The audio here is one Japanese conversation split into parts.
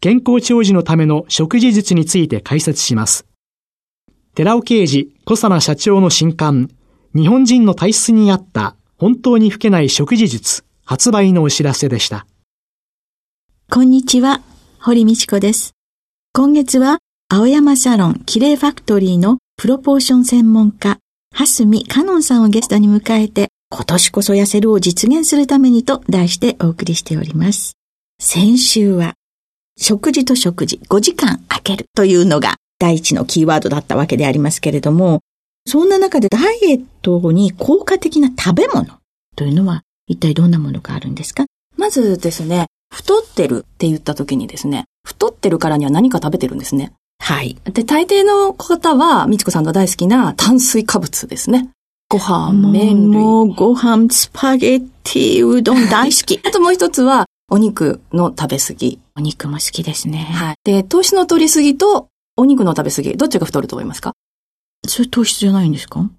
健康長寿のための食事術について解説します。寺尾啓治小佐奈社長の新刊、日本人の体質に合った本当に老けない食事術発売のお知らせでした。こんにちは、堀道子です。今月は青山サロンキレイファクトリーのプロポーション専門家、蓮見香音さんをゲストに迎えて、今年こそ痩せるを実現するためにと題してお送りしております。先週は、食事と食事5時間空けるというのが第一のキーワードだったわけでありますけれども、そんな中でダイエットに効果的な食べ物というのは一体どんなものがあるんですか？まずですね、太ってるって言った時にですね、太ってるからには何か食べてるんですね。はい。で、大抵の方は、みちこさんが大好きな炭水化物ですね。ご飯、麺類。もう、ご飯、スパゲッティ、うどん大好き。あともう一つは、お肉の食べ過ぎ。お肉も好きですね。はい。で、糖質の取りすぎと、お肉の食べ過ぎ、どっちが太ると思いますか？それ糖質じゃないんですか？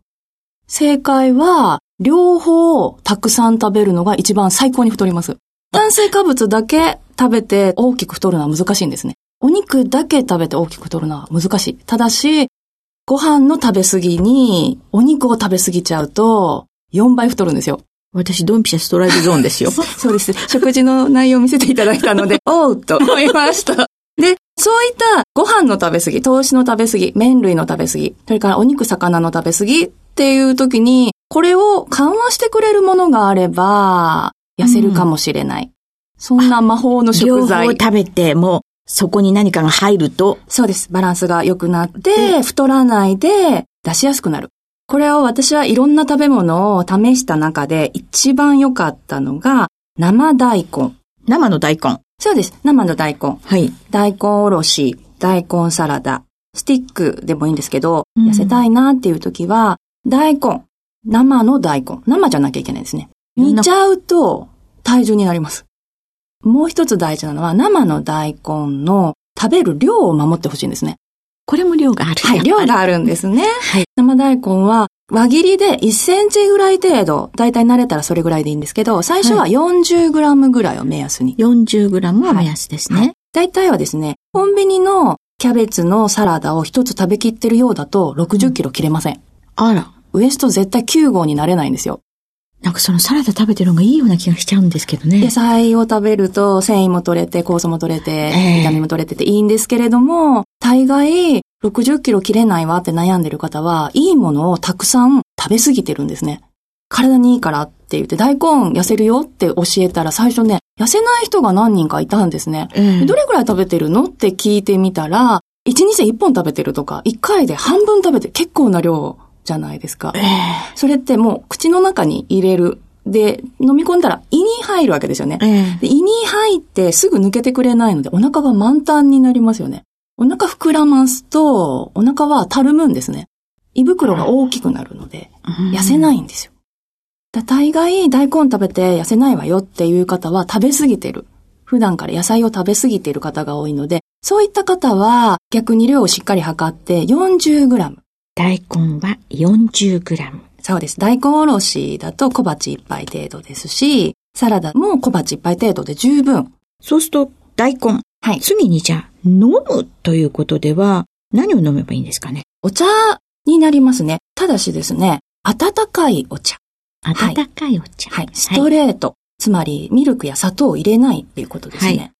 正解は、両方たくさん食べるのが一番最高に太ります。炭水化物だけ食べて大きく太るのは難しいんですね。お肉だけ食べて大きく太るのは難しい。ただし、ご飯の食べ過ぎにお肉を食べ過ぎちゃうと4倍太るんですよ。私、ドンピシャストライクゾーンですよ。そうです。食事の内容を見せていただいたので、おうと思いました。で、そういったご飯の食べ過ぎ、投資の食べ過ぎ、麺類の食べ過ぎ、それからお肉、魚の食べ過ぎっていう時に、これを緩和してくれるものがあれば、痩せるかもしれない。うん、そんな魔法の食材。両方食べても、そこに何かが入ると。そうです。バランスが良くなって、太らないで出しやすくなる。これを私はいろんな食べ物を試した中で一番良かったのが生大根。生の大根。そうです。生の大根。はい。大根おろし、大根サラダ、スティックでもいいんですけど、うん、痩せたいなっていう時は、大根、生の大根、生じゃなきゃいけないですね。煮ちゃうと体重になります。もう一つ大事なのは、生の大根の食べる量を守ってほしいんですね。これも量がある。はい、量があるんですね。はい。生大根は輪切りで1センチぐらい程度、だいたい慣れたらそれぐらいでいいんですけど、最初は40グラムぐらいを目安に。40グラムは目安ですね。だいたいはですね、コンビニのキャベツのサラダを一つ食べきってるようだと60キロ切れません。うん、あら。ウエスト絶対9号になれないんですよ。なんかそのサラダ食べてるのがいいような気がしちゃうんですけどね。野菜を食べると繊維も取れて、酵素も取れて、ビタミンも取れてていいんですけれども、大概60キロ切れないわって悩んでる方は、いいものをたくさん食べ過ぎてるんですね。体にいいからって言って、大根痩せるよって教えたら最初ね、痩せない人が何人かいたんですね。えー、どれくらい食べてるのって聞いてみたら、1日で1本食べてるとか、1回で半分食べて結構な量じゃないですか。えー、それってもう口の中に入れる。で、飲み込んだら胃に入るわけですよね。えー、で胃に入ってすぐ抜けてくれないので、お腹が満タンになりますよね。お腹膨らますと、お腹はたるむんですね。胃袋が大きくなるので、痩せないんですよ。だ大概大根食べて痩せないわよっていう方は食べ過ぎてる。普段から野菜を食べ過ぎている方が多いので、そういった方は逆に量をしっかり測って40グラム。大根は40グラム。そうです。大根おろしだと小鉢1杯程度ですし、サラダも小鉢1杯程度で十分。そうすると大根。はい。次にじゃあ飲むということでは何を飲めばいいんですかね？お茶になりますね。ただしですね、温かいお茶。温かいお茶。はい。はい、ストレート。はい、つまりミルクや砂糖を入れないっていうことですね。はい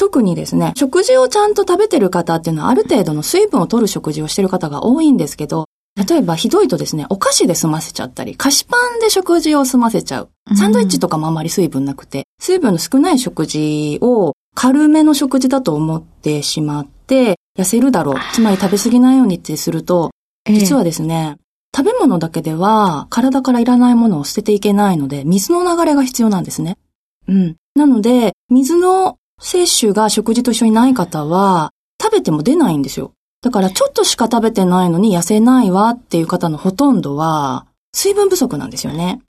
特にですね、食事をちゃんと食べてる方っていうのはある程度の水分を取る食事をしてる方が多いんですけど、例えばひどいとですね、お菓子で済ませちゃったり、菓子パンで食事を済ませちゃう。サンドイッチとかもあまり水分なくて、水分の少ない食事を軽めの食事だと思ってしまって、痩せるだろう。つまり食べ過ぎないようにってすると、実はですね、食べ物だけでは体からいらないものを捨てていけないので、水の流れが必要なんですね。うん。なので、水の摂取が食事と一緒にない方は、食べても出ないんですよ。だからちょっとしか食べてないのに痩せないわっていう方のほとんどは、水分不足なんですよね。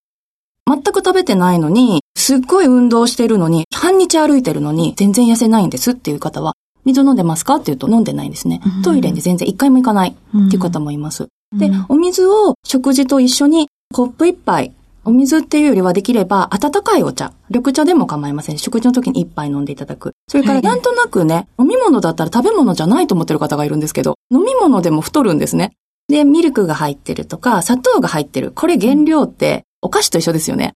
全く食べてないのに、すっごい運動してるのに、半日歩いてるのに全然痩せないんですっていう方は、水飲んでますかって言うと飲んでないんですね。トイレに全然一回も行かないっていう方もいます。で、お水を食事と一緒にコップ一杯お水っていうよりはできれば、温かいお茶。緑茶でも構いません。食事の時に一杯飲んでいただく。それから、なんとなくね、飲み物だったら食べ物じゃないと思ってる方がいるんですけど、飲み物でも太るんですね。で、ミルクが入ってるとか、砂糖が入ってる。これ原料って、お菓子と一緒ですよね。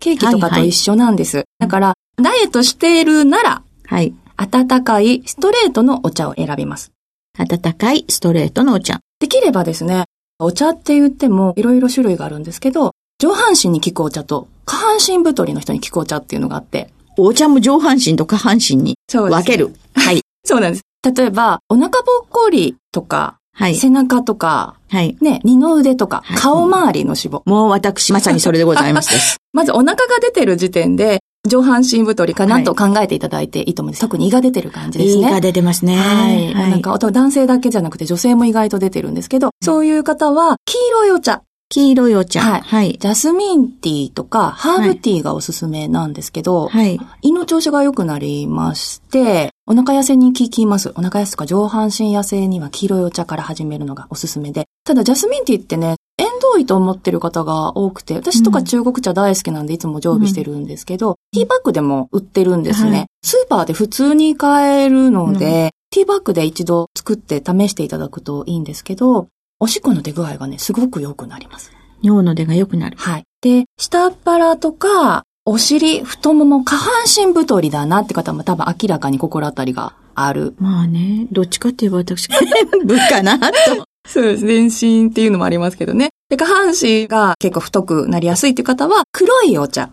ケーキとかと一緒なんです。はいはい、だから、ダイエットしているなら、はい。温かいストレートのお茶を選びます。温かいストレートのお茶。できればですね、お茶って言ってもいろいろ種類があるんですけど、上半身に効くお茶と下半身太りの人に効くお茶っていうのがあって。お茶も上半身と下半身に分ける。はい。そうなんです。例えば、お腹ぽっこりとか、はい、背中とか、はい、ね、二の腕とか、はい、顔周りの脂肪。もう私、まさにそれでございます。まずお腹が出てる時点で、上半身太りかなと考えていただいていいと思うんです。特に胃が出てる感じですね。胃が出てますね。はい。はい、なんか、男性だけじゃなくて女性も意外と出てるんですけど、そういう方は、黄色いお茶。黄色いお茶。はい。はい。ジャスミンティーとか、ハーブティーがおすすめなんですけど、はい。胃の調子が良くなりまして、お腹痩せに効きます。お腹痩せとか上半身痩せには黄色いお茶から始めるのがおすすめで。ただ、ジャスミンティーってね、縁遠いと思ってる方が多くて、私とか中国茶大好きなんでいつも常備してるんですけど、うん、ティーバッグでも売ってるんですね。はい、スーパーで普通に買えるので、うん、ティーバッグで一度作って試していただくといいんですけど、おしっこの出具合がね、すごく良くなります。尿の出が良くなる。はい。で、下っ腹とか、お尻、太もも、下半身太りだなって方も多分明らかに心当たりがある。まあね、どっちかって言えば私、部かなと。そうです。全身っていうのもありますけどね。で、下半身が結構太くなりやすいっていう方は、黒いお茶。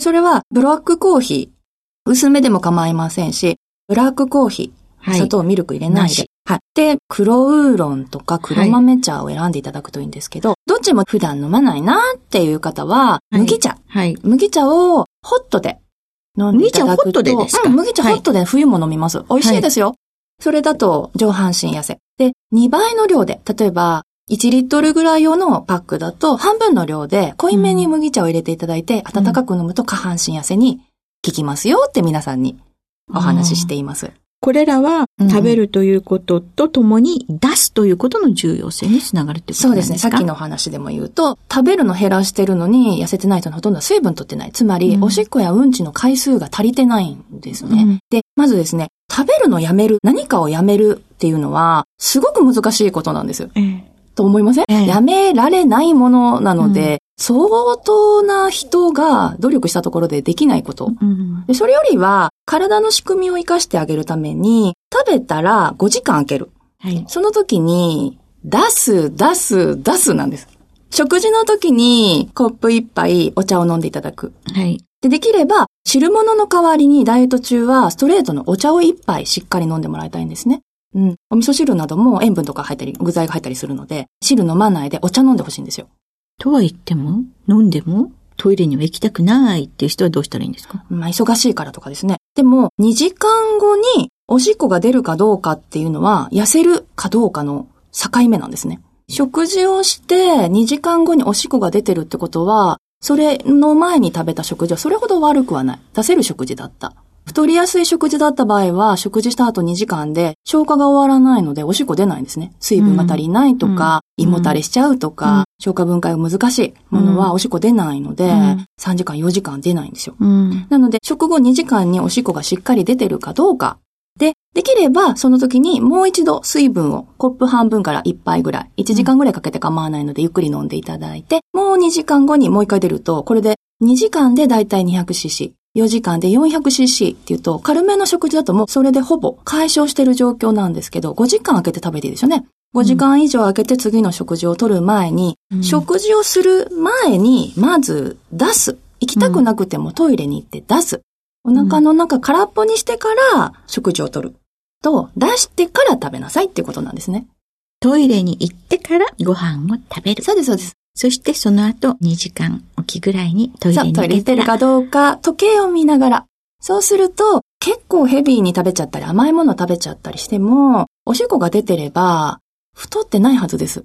それは、ブラックコーヒー。薄めでも構いませんし、ブラックコーヒー。砂糖、ミルク入れないで。はい。で、黒ウーロンとか黒豆茶を選んでいただくといいんですけど、はい、どっちも普段飲まないなっていう方は、麦茶。はい。麦茶をホットで飲んでいただくと。麦茶ホットでですか、うん、麦茶ホットで冬も飲みます。美味しいですよ。はい、それだと上半身痩せ。で、2倍の量で、例えば、1リットルぐらい用のパックだと、半分の量で濃いめに麦茶を入れていただいて、うん、温かく飲むと下半身痩せに効きますよって皆さんにお話ししています。これらは食べるということとともに出すということの重要性につながるってことですか？そうですね。さっきの話でも言うと、食べるの減らしてるのに痩せてない人のほとんどは水分取ってない。つまり、うん、おしっこやうんちの回数が足りてないんですね。うん、で、まずですね、食べるのやめる、何かをやめるっていうのは、すごく難しいことなんですよ。ええと思いません、ええ、やめられないものなので、相当な人が努力したところでできないこと。うん、でそれよりは、体の仕組みを活かしてあげるために、食べたら5時間空ける。はい、その時に、出す、出す、出すなんです。食事の時にコップ一杯お茶を飲んでいただく。はい。で、できれば、汁物の代わりにダイエット中はストレートのお茶を一杯しっかり飲んでもらいたいんですね。うん。お味噌汁なども塩分とか入ったり、具材が入ったりするので、汁飲まないでお茶飲んでほしいんですよ。とは言っても、飲んでも、トイレには行きたくないっていう人はどうしたらいいんですか？まあ、忙しいからとかですね。でも、2時間後におしっこが出るかどうかっていうのは、痩せるかどうかの境目なんですね。食事をして2時間後におしっこが出てるってことは、それの前に食べた食事はそれほど悪くはない。出せる食事だった。太りやすい食事だった場合は、食事した後2時間で消化が終わらないので、おしっこ出ないんですね。水分が足りないとか、うん、胃もたれしちゃうとか、うん、消化分解が難しいものはおしっこ出ないので、うん、3時間4時間出ないんですよ。なので、食後2時間におしっこがしっかり出てるかどうか。で、できれば、その時にもう一度水分をコップ半分から1杯ぐらい、1時間ぐらいかけて構わないのでゆっくり飲んでいただいて、もう2時間後にもう一回出ると、これで2時間でだいたい 200cc。4時間で 400cc っていうと、軽めの食事だともうそれでほぼ解消してる状況なんですけど、5時間空けて食べていいですよね。5時間以上空けて次の食事を取る前に、うん、食事をする前に、まず出す。行きたくなくてもトイレに行って出す。お腹の中空っぽにしてから食事を取る。と、出してから食べなさいっていうことなんですね。トイレに行ってからご飯を食べる。そうです、そうです。そしてその後2時間おきぐらいにトイレに行トイレてるかどうか時計を見ながら。そうすると結構ヘビーに食べちゃったり甘いもの食べちゃったりしても、おしっこが出てれば太ってないはずです。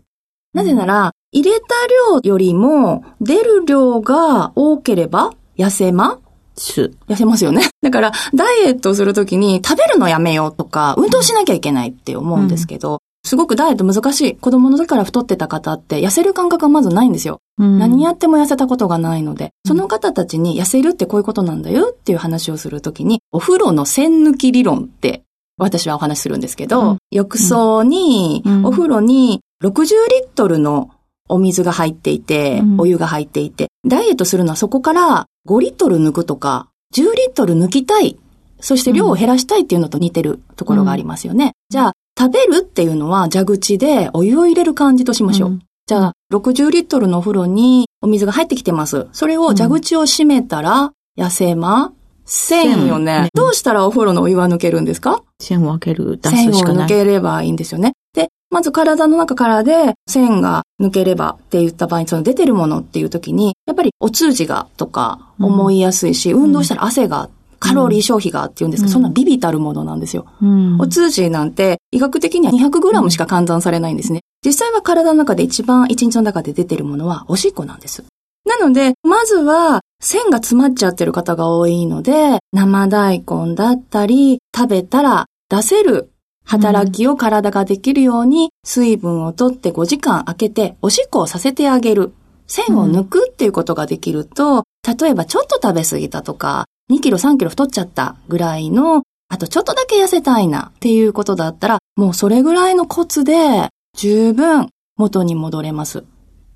なぜなら、入れた量よりも出る量が多ければ痩せます痩せますよね。だから、ダイエットをするときに食べるのやめようとか、運動しなきゃいけないって思うんですけど、すごくダイエット難しい。子供の時から太ってた方って痩せる感覚がまずないんですよ。うん、何やっても痩せたことがないので、その方たちに痩せるってこういうことなんだよっていう話をするときに、お風呂の線抜き理論って私はお話しするんですけど、うん、浴槽に、お風呂に60リットルのお水が入っていて、お湯が入っていて、ダイエットするのはそこから5リットル抜くとか、10リットル抜きたい。そして量を減らしたいっていうのと似てるところがありますよね。じゃあ、食べるっていうのは蛇口でお湯を入れる感じとしましょう。うん、じゃあ、60リットルのお風呂にお水が入ってきてます。それを蛇口を閉めたら、痩せませんよね。どうしたらお風呂のお湯は抜けるんですか？線を開ける、出すしかない。線を抜ければいいんですよね。で、まず体の中からで線が抜ければって言った場合に、その出てるものっていう時に、やっぱりお通じがとか思いやすいし、うん、運動したら汗がカロリー消費がって言うんですけど、うん、そんなビビたるものなんですよ。うん、お通じなんて医学的には 200g しか換算されないんですね。実際は体の中で一番一日の中で出てるものはおしっこなんです。なので、まずは線が詰まっちゃってる方が多いので、生大根だったり、食べたら出せる働きを体ができるように水分をとって5時間空けておしっこをさせてあげる。線を抜くっていうことができると、例えばちょっと食べ過ぎたとか、2キロ3キロ太っちゃったぐらいの、あとちょっとだけ痩せたいなっていうことだったら、もうそれぐらいのコツで十分元に戻れます。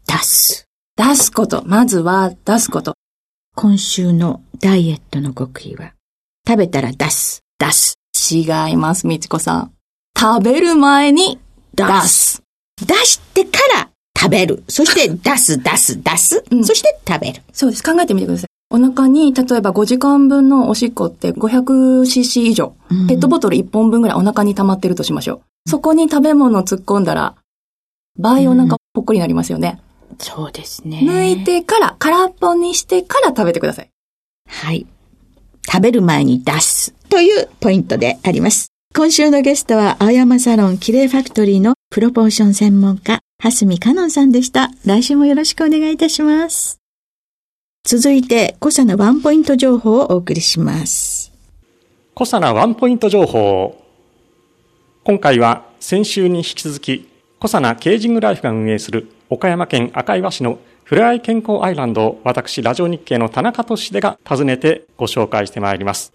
出す。出すこと。まずは出すこと。今週のダイエットの極意は、食べたら出す。出す。違います、みちこさん。食べる前に出す。出してから食べる。そして出す、出す、出す。うん、そして食べる。そうです。考えてみてください。お腹に、例えば5時間分のおしっこって 500cc 以上、うん、ペットボトル1本分ぐらいお腹に溜まってるとしましょう。そこに食べ物を突っ込んだら、場合お腹ぽっこりになりますよね。うん、そうですね。抜いてから、空っぽにしてから食べてください。はい。食べる前に出すというポイントであります。今週のゲストは、青山サロンキレイファクトリーのプロポーション専門家、蓮見香音さんでした。来週もよろしくお願いいたします。続いて、コサナワンポイント情報をお送りします。コサナワンポイント情報。今回は先週に引き続き、コサナケージングライフが運営する岡山県赤岩市のふれあい健康アイランドを私、ラジオ日経の田中俊秀が訪ねてご紹介してまいります。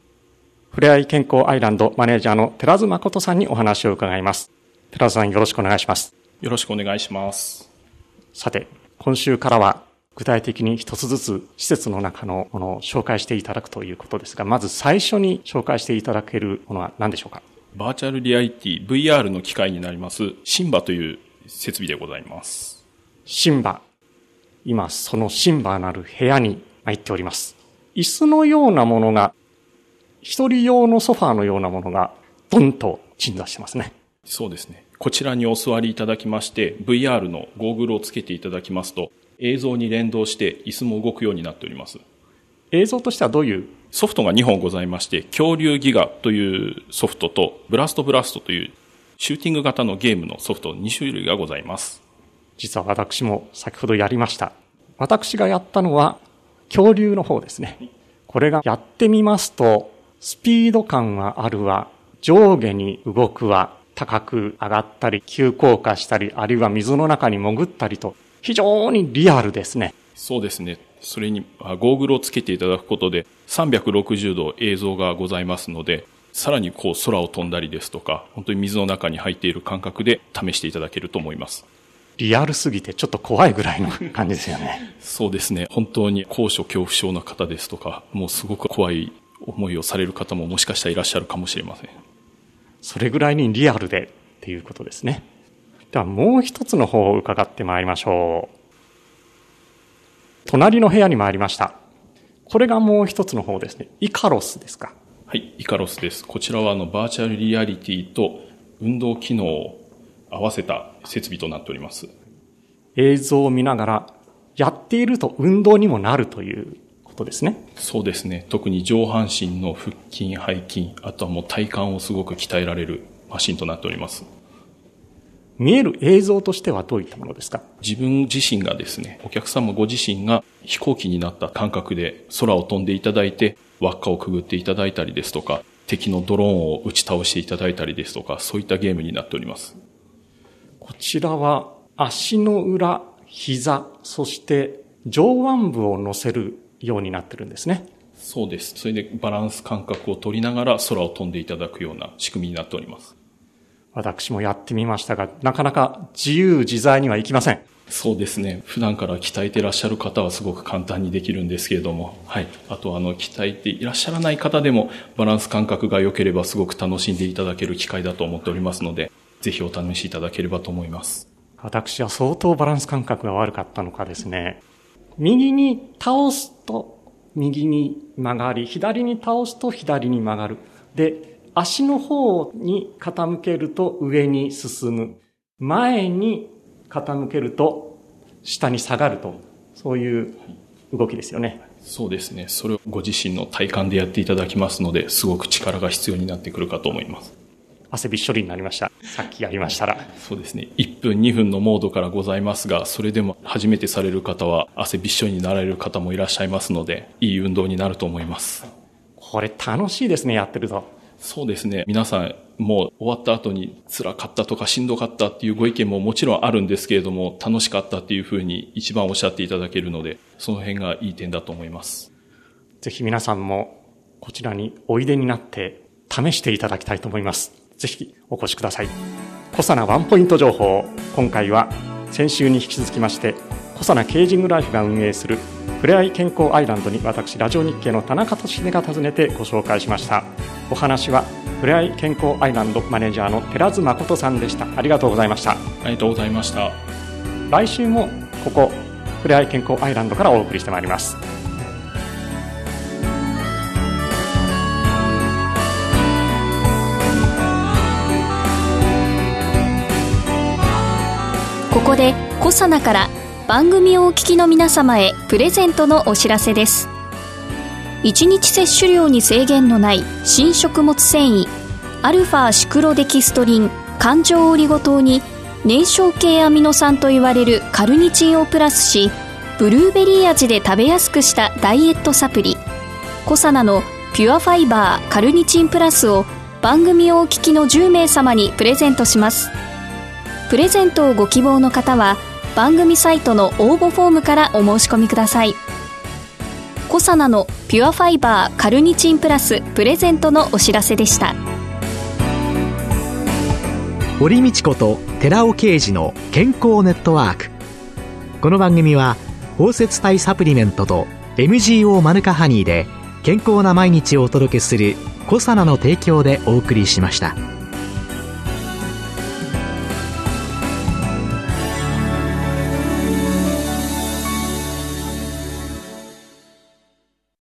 ふれあい健康アイランドマネージャーの寺津誠さんにお話を伺います。寺津さんよろしくお願いします。よろしくお願いします。さて、今週からは具体的に一つずつ施設の中のものを紹介していただくということですが、まず最初に紹介していただけるものは何でしょうか？バーチャルリアリティ VR の機械になりますシンバという設備でございます。シンバ。今そのシンバなる部屋に入っております。椅子のようなものが一人用のソファーのようなものが、ドンと鎮座してますね。そうですね。こちらにお座りいただきまして、VR のゴーグルをつけていただきますと、映像に連動して椅子も動くようになっております。映像としてはどういう？ソフトが2本ございまして、恐竜ギガというソフトと、ブラストブラストというシューティング型のゲームのソフト2種類がございます。実は私も先ほどやりました。私がやったのは恐竜の方ですね。これがやってみますと、スピード感はあるわ、上下に動くわ、高く上がったり、急降下したり、あるいは水の中に潜ったりと、非常にリアルですね。そうですね。それに、ゴーグルをつけていただくことで、360度映像がございますので、さらにこう空を飛んだりですとか、本当に水の中に入っている感覚で試していただけると思います。リアルすぎてちょっと怖いぐらいの感じですよね。そうですね。本当に高所恐怖症の方ですとか、もうすごく怖い思いをされる方ももしかしたらいらっしゃるかもしれません。それぐらいにリアルでっていうことですね。ではもう一つの方を伺ってまいりましょう。隣の部屋に参りました。これがもう一つの方ですね。イカロスですか？はい、イカロスです。こちらはあのバーチャルリアリティと運動機能を合わせた設備となっております。映像を見ながら、やっていると運動にもなるということですね。そうですね。特に上半身の腹筋、背筋、あとはもう体幹をすごく鍛えられるマシンとなっております。見える映像としてはどういったものですか？自分自身がですね、お客様ご自身が飛行機になった感覚で空を飛んでいただいて、輪っかをくぐっていただいたりですとか、敵のドローンを打ち倒していただいたりですとか、そういったゲームになっております。こちらは足の裏、膝、そして上腕部を乗せるようになってるんですね。そうです。それでバランス感覚を取りながら空を飛んでいただくような仕組みになっております。私もやってみましたが、なかなか自由自在にはいきません。そうですね。普段から鍛えていらっしゃる方はすごく簡単にできるんですけれども、はい。あと、あの、鍛えていらっしゃらない方でも、バランス感覚が良ければすごく楽しんでいただける機会だと思っておりますので、ぜひお試しいただければと思います。私は相当バランス感覚が悪かったのかですね、右に倒すと右に曲がり、左に倒すと左に曲がる。で、足の方に傾けると上に進む。前に傾けると下に下がると。そういう動きですよね。そうですね。それをご自身の体感でやっていただきますので、すごく力が必要になってくるかと思います。汗びっしょりになりました。さっきやりましたら。そうですね。1分、2分のモードからございますが、それでも初めてされる方は汗びっしょりになられる方もいらっしゃいますので、いい運動になると思います。これ楽しいですね、やってると。そうですね。皆さん、もう終わった後に辛かったとかしんどかったっていうご意見ももちろんあるんですけれども、楽しかったっていうふうに一番おっしゃっていただけるので、その辺がいい点だと思います。ぜひ皆さんもこちらにおいでになって試していただきたいと思います。ぜひお越しください。小さなワンポイント情報。今回は先週に引き続きまして、小さなケージングライフが運営するふれあい健康アイランドに私ラジオ日経の田中俊秀が訪ねてご紹介しました。お話はふれあい健康アイランドマネージャーの寺津誠さんでした。ありがとうございました。ありがとうございました。来週もここふれあい健康アイランドからお送りしてまいります。ここでコサナから番組をお聞きの皆様へプレゼントのお知らせです。1日摂取量に制限のない新食物繊維アルファシクロデキストリン環状オリゴ糖に燃焼系アミノ酸といわれるカルニチンをプラスしブルーベリー味で食べやすくしたダイエットサプリ。コサナのピュアファイバーカルニチンプラスを番組をお聞きの10名様にプレゼントします。プレゼントをご希望の方は番組サイトの応募フォームからお申し込みください。コサナのピュアファイバーカルニチンプラスプレゼントのお知らせでした。堀道子と寺尾啓二の健康ネットワーク。この番組は包摂体サプリメントと MGO マヌカハニーで健康な毎日をお届けするコサナの提供でお送りしました。